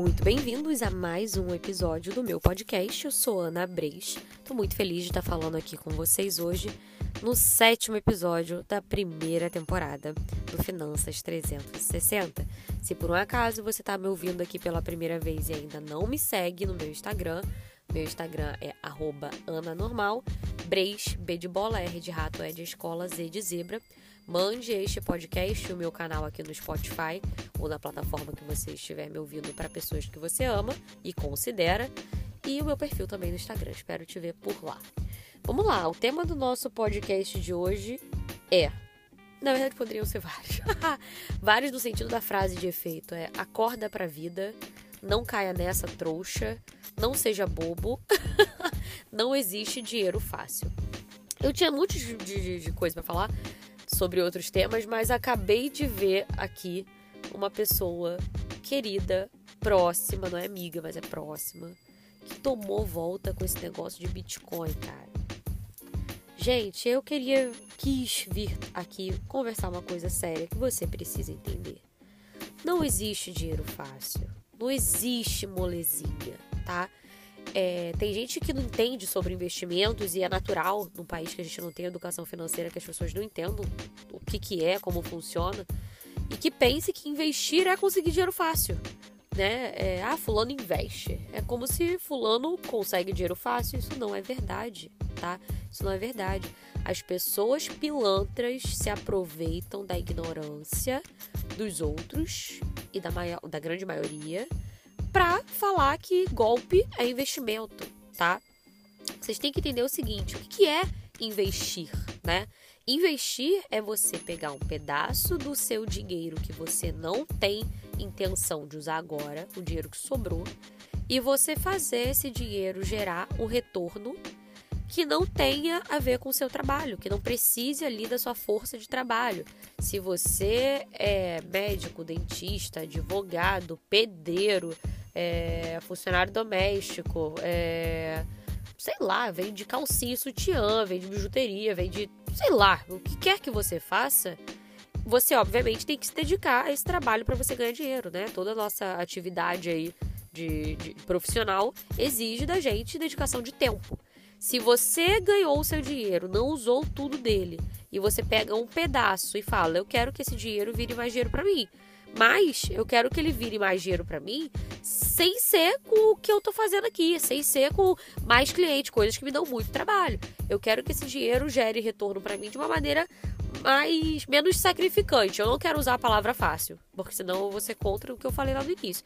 muito bem-vindos a mais um episódio do meu podcast. Eu sou Ana Breis. Estou muito feliz de estar falando aqui com vocês hoje no sétimo episódio da primeira temporada do Finanças 360. Se por um acaso você está me ouvindo aqui pela primeira vez e ainda não me segue no meu Instagram, meu Instagram é @ananormal, Breis, B de bola, R de rato, E de escola, Z de zebra. Mande este podcast, o meu canal aqui no Spotify ou na plataforma que você estiver me ouvindo para pessoas que você ama e considera. E o meu perfil também no Instagram. Espero te ver por lá. Vamos lá, o tema do nosso podcast de hoje é. Na verdade, poderiam ser vários. vários no sentido da frase de efeito. É acorda pra vida, não caia nessa trouxa, não seja bobo, não existe dinheiro fácil. Eu tinha muitos de, de, de coisa para falar, sobre outros temas, mas acabei de ver aqui uma pessoa querida, próxima, não é amiga, mas é próxima, que tomou volta com esse negócio de Bitcoin, cara. Gente, eu queria, quis vir aqui conversar uma coisa séria que você precisa entender. Não existe dinheiro fácil. Não existe molezinha, tá? É, tem gente que não entende sobre investimentos e é natural num país que a gente não tem educação financeira que as pessoas não entendam o que, que é, como funciona e que pense que investir é conseguir dinheiro fácil. Né? É, ah, fulano investe. É como se fulano consegue dinheiro fácil. Isso não é verdade, tá? Isso não é verdade. As pessoas pilantras se aproveitam da ignorância dos outros e da, maior, da grande maioria para falar que golpe é investimento, tá? Vocês têm que entender o seguinte: o que é investir, né? Investir é você pegar um pedaço do seu dinheiro que você não tem intenção de usar agora, o dinheiro que sobrou, e você fazer esse dinheiro gerar um retorno que não tenha a ver com o seu trabalho, que não precise ali da sua força de trabalho. Se você é médico, dentista, advogado, pedreiro, é, funcionário doméstico, é, sei lá, vende calcinha e sutiã, vende bijuteria, vende, sei lá, o que quer que você faça, você obviamente tem que se dedicar a esse trabalho para você ganhar dinheiro, né? Toda a nossa atividade aí de, de profissional exige da gente dedicação de tempo. Se você ganhou o seu dinheiro, não usou tudo dele, e você pega um pedaço e fala, eu quero que esse dinheiro vire mais dinheiro para mim. Mas eu quero que ele vire mais dinheiro para mim sem ser com o que eu tô fazendo aqui, sem ser com mais clientes, coisas que me dão muito trabalho. Eu quero que esse dinheiro gere retorno para mim de uma maneira mais menos sacrificante. Eu não quero usar a palavra fácil, porque senão eu vou ser contra o que eu falei lá no início.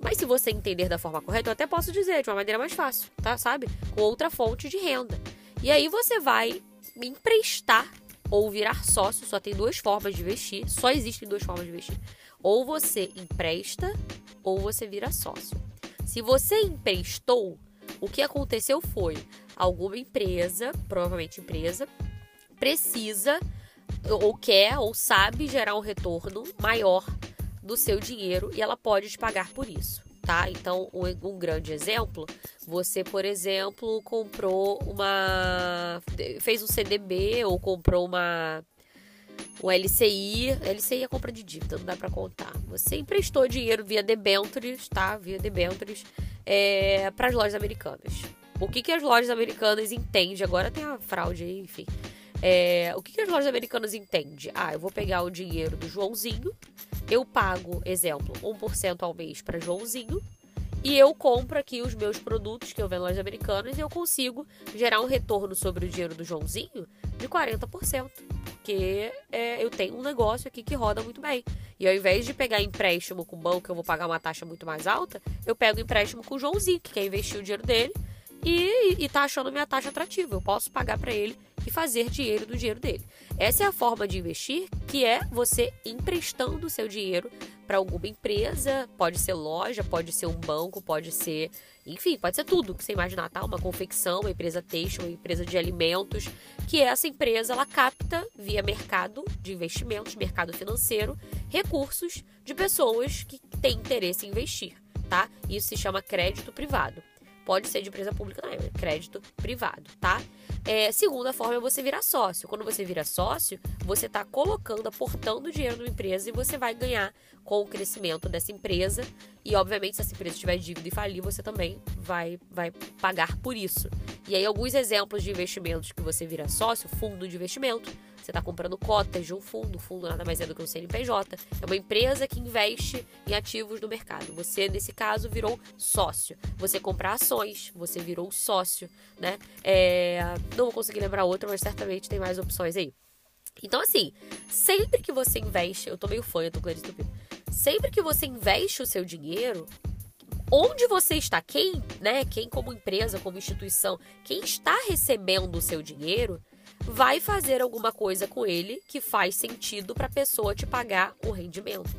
Mas se você entender da forma correta, eu até posso dizer de uma maneira mais fácil, tá? Sabe? Com outra fonte de renda. E aí você vai me emprestar ou virar sócio, só tem duas formas de investir, só existem duas formas de investir. Ou você empresta ou você vira sócio. Se você emprestou, o que aconteceu foi alguma empresa, provavelmente empresa, precisa ou quer ou sabe gerar um retorno maior do seu dinheiro e ela pode te pagar por isso, tá? Então, um, um grande exemplo, você, por exemplo, comprou uma fez um CDB ou comprou uma o LCI, LCI é compra de dívida, não dá para contar. Você emprestou dinheiro via debentures, tá? Via debentures é, para as lojas americanas. O que, que as lojas americanas entendem? Agora tem a fraude aí, enfim. É, o que, que as lojas americanas entendem? Ah, eu vou pegar o dinheiro do Joãozinho, eu pago, exemplo, 1% ao mês para Joãozinho, e eu compro aqui os meus produtos que eu vendo nas americanas e eu consigo gerar um retorno sobre o dinheiro do Joãozinho de 40%. Porque é, eu tenho um negócio aqui que roda muito bem. E ao invés de pegar empréstimo com o banco, eu vou pagar uma taxa muito mais alta, eu pego empréstimo com o Joãozinho, que quer investir o dinheiro dele e, e tá achando minha taxa atrativa. Eu posso pagar para ele e fazer dinheiro do dinheiro dele. Essa é a forma de investir, que é você emprestando o seu dinheiro para alguma empresa, pode ser loja, pode ser um banco, pode ser, enfim, pode ser tudo que você imaginar, tá? Uma confecção, uma empresa têxtil, uma empresa de alimentos, que essa empresa ela capta via mercado de investimentos, mercado financeiro, recursos de pessoas que têm interesse em investir, tá? Isso se chama crédito privado. Pode ser de empresa pública, é crédito privado, tá? É, segunda forma é você virar sócio. Quando você vira sócio, você está colocando, aportando dinheiro numa empresa e você vai ganhar com o crescimento dessa empresa. E, obviamente, se essa empresa tiver dívida e falir, você também vai, vai pagar por isso. E aí, alguns exemplos de investimentos que você vira sócio, fundo de investimento. Você está comprando cotas de um fundo, o fundo nada mais é do que um CNPJ. É uma empresa que investe em ativos no mercado. Você, nesse caso, virou sócio. Você compra ações, você virou sócio, né? É, não vou conseguir lembrar outra, mas certamente tem mais opções aí. Então, assim, sempre que você investe, eu tô meio fã do Clarice Tupido, sempre que você investe o seu dinheiro, onde você está, quem, né, quem como empresa, como instituição, quem está recebendo o seu dinheiro, vai fazer alguma coisa com ele que faz sentido para a pessoa te pagar o rendimento,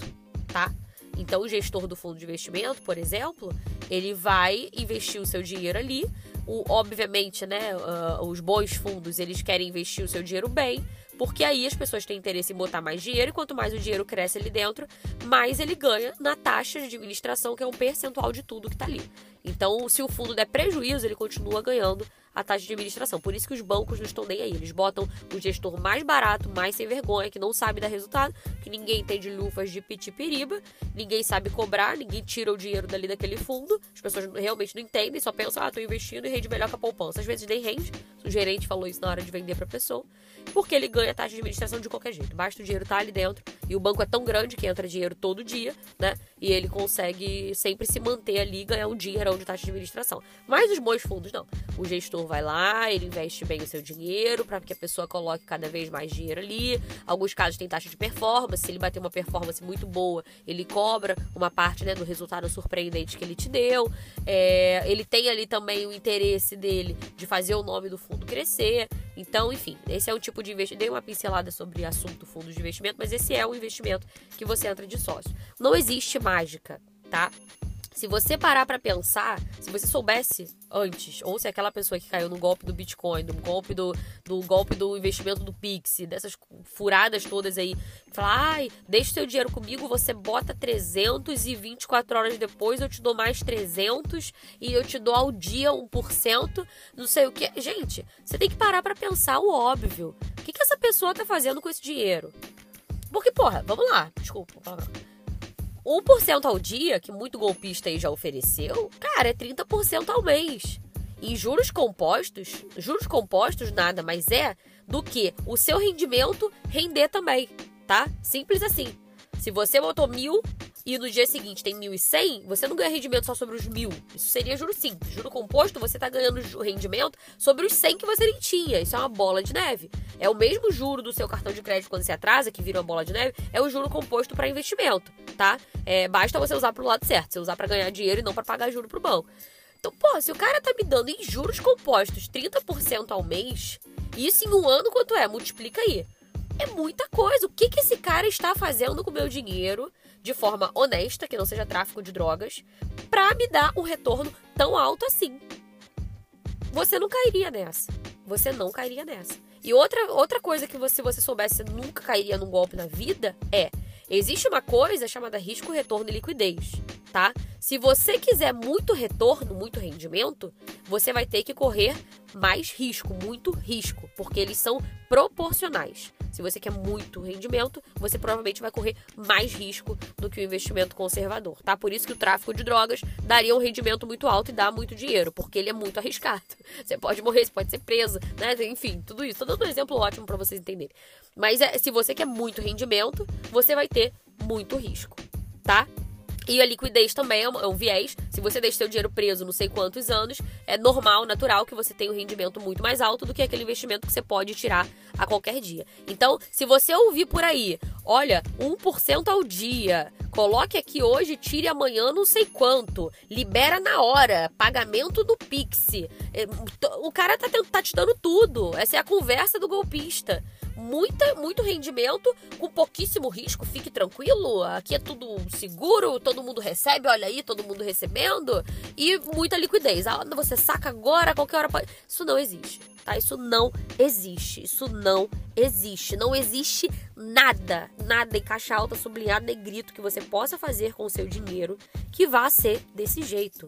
tá? Então, o gestor do fundo de investimento, por exemplo, ele vai investir o seu dinheiro ali. O, obviamente, né, uh, os bons fundos, eles querem investir o seu dinheiro bem, porque aí as pessoas têm interesse em botar mais dinheiro e quanto mais o dinheiro cresce ali dentro, mais ele ganha na taxa de administração, que é um percentual de tudo que está ali. Então, se o fundo der prejuízo, ele continua ganhando a taxa de administração. Por isso que os bancos não estão nem aí. Eles botam o gestor mais barato, mais sem vergonha, que não sabe dar resultado, que ninguém tem de lufas de pitipiriba, ninguém sabe cobrar, ninguém tira o dinheiro dali daquele fundo. As pessoas realmente não entendem, só pensam, ah, tô investindo e rende melhor que a poupança. Às vezes nem rende. O gerente falou isso na hora de vender pra pessoa. Porque ele ganha a taxa de administração de qualquer jeito. Basta o dinheiro estar tá ali dentro. E o banco é tão grande que entra dinheiro todo dia, né? E ele consegue sempre se manter ali e ganhar um dinheirão de taxa de administração. Mas os bons fundos, não. O gestor vai lá, ele investe bem o seu dinheiro para que a pessoa coloque cada vez mais dinheiro ali. Alguns casos tem taxa de performance, se ele bater uma performance muito boa, ele cobra uma parte né, do resultado surpreendente que ele te deu. É, ele tem ali também o interesse dele de fazer o nome do fundo crescer. Então, enfim, esse é um tipo de investimento. Dei uma pincelada sobre o assunto fundo de investimento, mas esse é o investimento que você entra de sócio. Não existe mágica, tá? Se você parar para pensar, se você soubesse antes, ou se aquela pessoa que caiu no golpe do Bitcoin, do golpe do, do golpe do investimento do Pix, dessas furadas todas aí, falar, ai, deixa seu dinheiro comigo, você bota 300 e 24 horas depois eu te dou mais 300 e eu te dou ao dia 1%, não sei o que. Gente, você tem que parar para pensar o óbvio. O que, que essa pessoa tá fazendo com esse dinheiro? Porque, porra, vamos lá, desculpa, palavrão. 1% ao dia, que muito golpista aí já ofereceu, cara, é 30% ao mês. Em juros compostos, juros compostos nada mais é do que o seu rendimento render também, tá? Simples assim. Se você botou mil e no dia seguinte tem 1.100, você não ganha rendimento só sobre os mil. Isso seria juro simples. Juro composto, você está ganhando rendimento sobre os 100 que você nem tinha. Isso é uma bola de neve. É o mesmo juro do seu cartão de crédito quando você atrasa, que vira uma bola de neve, é o juro composto para investimento, tá? É, basta você usar para o lado certo, você usar para ganhar dinheiro e não para pagar juro pro banco. Então, pô, se o cara tá me dando em juros compostos 30% ao mês, isso em um ano quanto é? Multiplica aí. É muita coisa. O que, que esse cara está fazendo com o meu dinheiro de forma honesta, que não seja tráfico de drogas, para me dar um retorno tão alto assim? Você não cairia nessa. Você não cairia nessa. E outra, outra coisa que você, se você soubesse nunca cairia num golpe na vida é: existe uma coisa chamada risco, retorno e liquidez, tá? Se você quiser muito retorno, muito rendimento, você vai ter que correr mais risco, muito risco, porque eles são proporcionais. Se você quer muito rendimento, você provavelmente vai correr mais risco do que o investimento conservador, tá? Por isso que o tráfico de drogas daria um rendimento muito alto e dá muito dinheiro, porque ele é muito arriscado. Você pode morrer, você pode ser preso, né? Enfim, tudo isso. Tô dando um exemplo ótimo para vocês entenderem. Mas é, se você quer muito rendimento, você vai ter muito risco, tá? E a liquidez também é um, é um, viés. Se você deixa seu dinheiro preso não sei quantos anos, é normal, natural que você tenha um rendimento muito mais alto do que aquele investimento que você pode tirar a qualquer dia. Então, se você ouvir por aí, olha, 1% ao dia, coloque aqui hoje, tire amanhã não sei quanto, libera na hora, pagamento do Pix. É, o cara tá, tá te dando tudo. Essa é a conversa do golpista muita, muito rendimento com pouquíssimo risco. Fique tranquilo, aqui é tudo seguro, todo mundo recebe, olha aí, todo mundo recebendo. E muita liquidez. Ah, você saca agora, qualquer hora pode. Isso não existe, tá? Isso não existe. Isso não existe. Não existe nada, nada em caixa alta, sublinhado, negrito que você possa fazer com o seu dinheiro que vá ser desse jeito.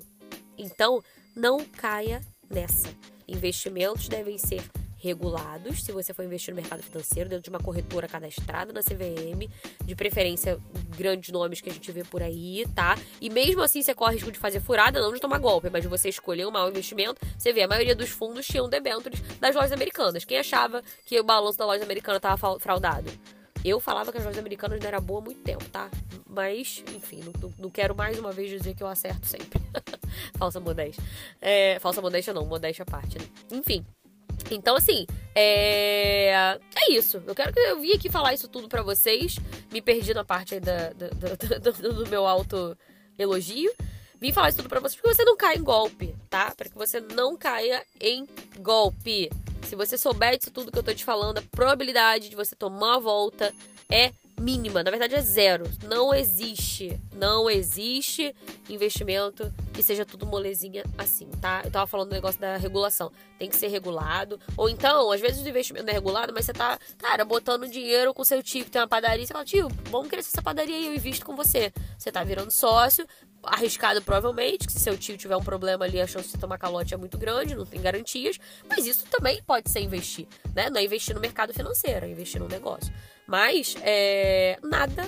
Então, não caia nessa. Investimentos devem ser regulados, se você for investir no mercado financeiro, dentro de uma corretora cadastrada na CVM, de preferência grandes nomes que a gente vê por aí, tá? E mesmo assim você corre risco de fazer furada, não de tomar golpe, mas de você escolher um mau investimento. Você vê, a maioria dos fundos tinham debêntures das lojas americanas. Quem achava que o balanço da loja americana estava fraudado? Eu falava que as lojas americanas não era boa há muito tempo, tá? Mas, enfim, não, não quero mais uma vez dizer que eu acerto sempre. falsa modéstia. É, falsa modéstia não, modéstia à parte, né? Enfim. Então, assim, é... é isso. Eu quero que eu vim aqui falar isso tudo para vocês. Me perdi na parte aí da, da, da, do, meu auto elogio. Vim falar isso tudo pra vocês porque você não caia em golpe, tá? Para que você não caia em golpe. Se você souber disso tudo que eu tô te falando, a probabilidade de você tomar a volta é mínima, na verdade é zero. Não existe, não existe investimento que seja tudo molezinha assim, tá? Eu tava falando do negócio da regulação. Tem que ser regulado. Ou então, às vezes o investimento não é regulado, mas você tá, cara, botando dinheiro com seu tio que tem uma padaria. Você fala, tio, vamos crescer essa padaria e eu invisto com você. Você tá virando sócio, arriscado provavelmente, que se seu tio tiver um problema ali, a chance de tomar calote é muito grande, não tem garantias, mas isso também pode ser investir, né? Não é investir no mercado financeiro, é investir no negócio. Mas é, nada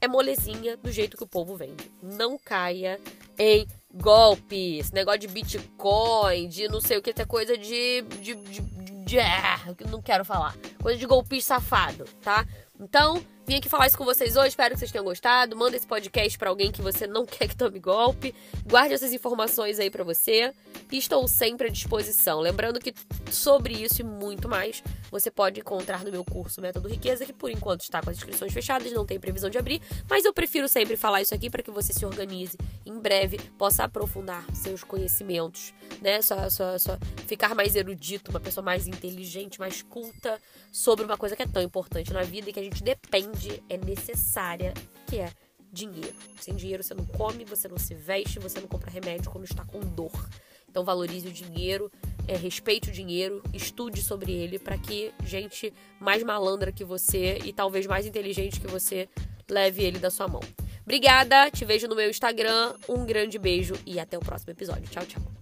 é molezinha do jeito que o povo vende. Não caia em golpe. Esse negócio de Bitcoin, de não sei o que, é coisa de. de, de, de, de é, não quero falar. Coisa de golpista safado, tá? Então, Vim aqui falar isso com vocês hoje, espero que vocês tenham gostado. Manda esse podcast para alguém que você não quer que tome golpe. Guarde essas informações aí para você. E estou sempre à disposição. Lembrando que sobre isso e muito mais, você pode encontrar no meu curso Método Riqueza, que por enquanto está com as inscrições fechadas, não tem previsão de abrir, mas eu prefiro sempre falar isso aqui para que você se organize em breve, possa aprofundar seus conhecimentos, né? Só, só, só ficar mais erudito, uma pessoa mais inteligente, mais culta sobre uma coisa que é tão importante na vida e que a gente depende é necessária, que é dinheiro. Sem dinheiro você não come, você não se veste, você não compra remédio quando está com dor. Então valorize o dinheiro, é, respeite o dinheiro, estude sobre ele para que gente mais malandra que você e talvez mais inteligente que você leve ele da sua mão. Obrigada, te vejo no meu Instagram. Um grande beijo e até o próximo episódio. Tchau, tchau.